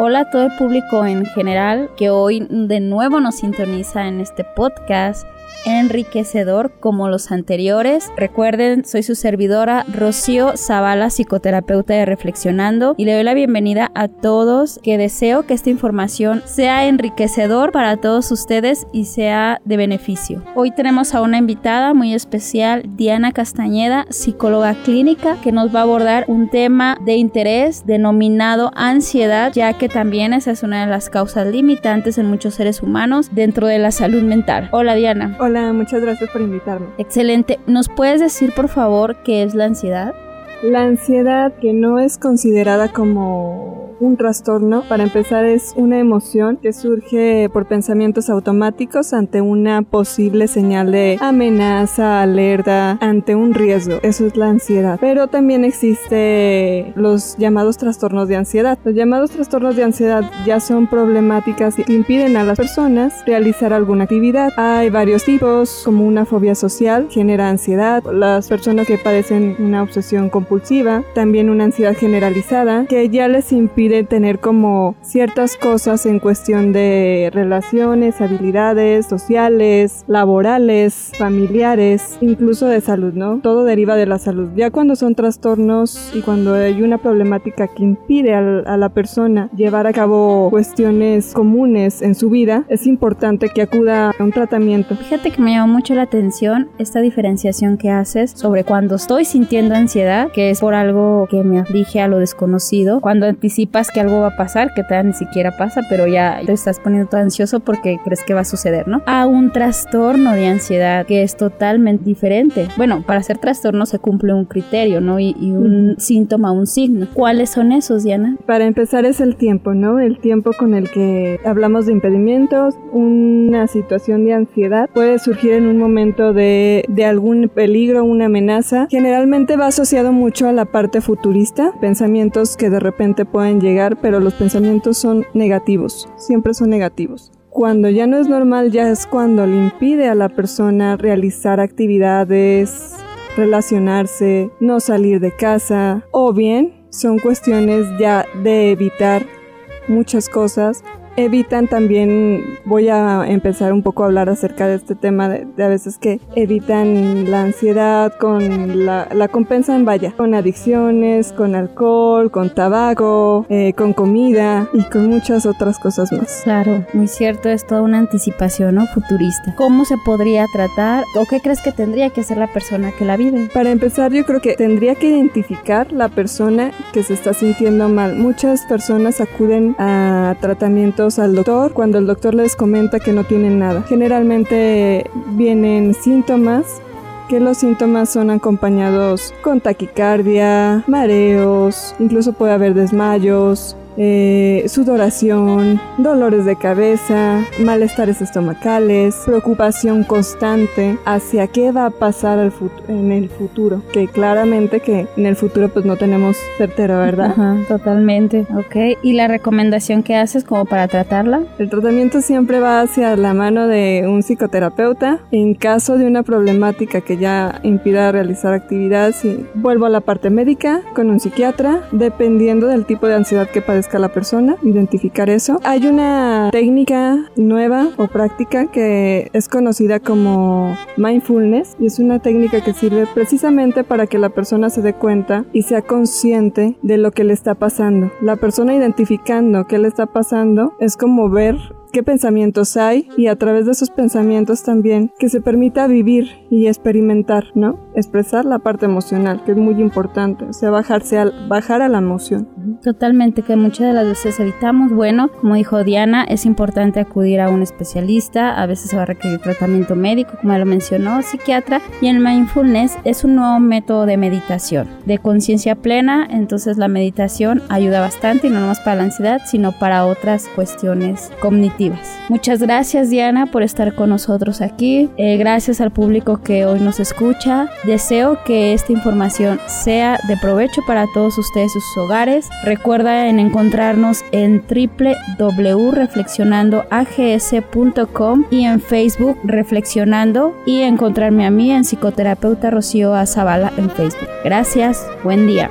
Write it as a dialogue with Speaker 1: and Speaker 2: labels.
Speaker 1: Hola a todo el público en general que hoy de nuevo nos sintoniza en este podcast enriquecedor como los anteriores. Recuerden, soy su servidora Rocío Zavala, psicoterapeuta de Reflexionando, y le doy la bienvenida a todos que deseo que esta información sea enriquecedor para todos ustedes y sea de beneficio. Hoy tenemos a una invitada muy especial, Diana Castañeda, psicóloga clínica, que nos va a abordar un tema de interés denominado ansiedad, ya que también esa es una de las causas limitantes en muchos seres humanos dentro de la salud mental. Hola Diana.
Speaker 2: Hola, muchas gracias por invitarme.
Speaker 1: Excelente. ¿Nos puedes decir, por favor, qué es la ansiedad?
Speaker 2: La ansiedad que no es considerada como un trastorno, para empezar, es una emoción que surge por pensamientos automáticos ante una posible señal de amenaza, alerta, ante un riesgo. Eso es la ansiedad. Pero también existe los llamados trastornos de ansiedad. Los llamados trastornos de ansiedad ya son problemáticas que impiden a las personas realizar alguna actividad. Hay varios tipos, como una fobia social, genera ansiedad. Las personas que padecen una obsesión compulsiva, también una ansiedad generalizada, que ya les impide de tener como ciertas cosas en cuestión de relaciones, habilidades sociales, laborales, familiares, incluso de salud, ¿no? Todo deriva de la salud. Ya cuando son trastornos y cuando hay una problemática que impide a la persona llevar a cabo cuestiones comunes en su vida, es importante que acuda a un tratamiento.
Speaker 1: Fíjate que me llamó mucho la atención esta diferenciación que haces sobre cuando estoy sintiendo ansiedad, que es por algo que me aflige a lo desconocido, cuando anticipa que algo va a pasar, que todavía ni siquiera pasa, pero ya te estás poniendo todo ansioso porque crees que va a suceder, ¿no? A un trastorno de ansiedad que es totalmente diferente. Bueno, para ser trastorno se cumple un criterio, ¿no? Y, un síntoma, un signo. ¿Cuáles son esos, Diana?
Speaker 2: Para empezar es el tiempo, ¿no? El tiempo con el que hablamos de impedimentos, una situación de ansiedad puede surgir en un momento de, de algún peligro, una amenaza. Generalmente va asociado mucho a la parte futurista, pensamientos que de repente pueden llegar pero los pensamientos son negativos, siempre son negativos. Cuando ya no es normal, ya es cuando le impide a la persona realizar actividades, relacionarse, no salir de casa, o bien son cuestiones ya de evitar muchas cosas evitan también, voy a empezar un poco a hablar acerca de este tema de, a veces que evitan la ansiedad con la, la compensan, vaya, con adicciones, con alcohol, con tabaco, eh, con comida y con muchas otras cosas más.
Speaker 1: Claro, muy cierto, es toda una anticipación ¿no? futurista. ¿Cómo se podría tratar o qué crees que tendría que hacer la persona que la vive?
Speaker 2: Para empezar, yo creo que tendría que identificar la persona que se está sintiendo mal. Muchas personas acuden a tratamientos al doctor cuando el doctor les comenta que no tienen nada. Generalmente vienen síntomas que los síntomas son acompañados con taquicardia, mareos, incluso puede haber desmayos, eh, sudoración, dolores de cabeza, malestares estomacales, preocupación constante hacia qué va a pasar en el futuro, que claramente que en el futuro pues no tenemos certera, ¿verdad?
Speaker 1: Ajá, totalmente, ok. ¿Y la recomendación que haces como para tratarla?
Speaker 2: El tratamiento siempre va hacia la mano de un psicoterapeuta. En caso de una problemática que ya impida realizar actividad, si vuelvo a la parte médica con un psiquiatra, dependiendo del tipo de ansiedad que padezca a la persona, identificar eso. Hay una técnica nueva o práctica que es conocida como mindfulness y es una técnica que sirve precisamente para que la persona se dé cuenta y sea consciente de lo que le está pasando. La persona identificando qué le está pasando es como ver qué pensamientos hay y a través de esos pensamientos también que se permita vivir y experimentar, ¿no? Expresar la parte emocional, que es muy importante, o sea, bajarse al, bajar a la emoción.
Speaker 1: Totalmente, que muchas de las veces evitamos. Bueno, como dijo Diana, es importante acudir a un especialista, a veces se va a requerir tratamiento médico, como lo mencionó, psiquiatra, y el mindfulness es un nuevo método de meditación, de conciencia plena, entonces la meditación ayuda bastante, y no nomás para la ansiedad, sino para otras cuestiones cognitivas Muchas gracias Diana por estar con nosotros aquí. Eh, gracias al público que hoy nos escucha. Deseo que esta información sea de provecho para todos ustedes sus hogares. Recuerda en encontrarnos en www.reflexionandoags.com y en Facebook Reflexionando y encontrarme a mí en psicoterapeuta Rocío Azabala en Facebook. Gracias, buen día.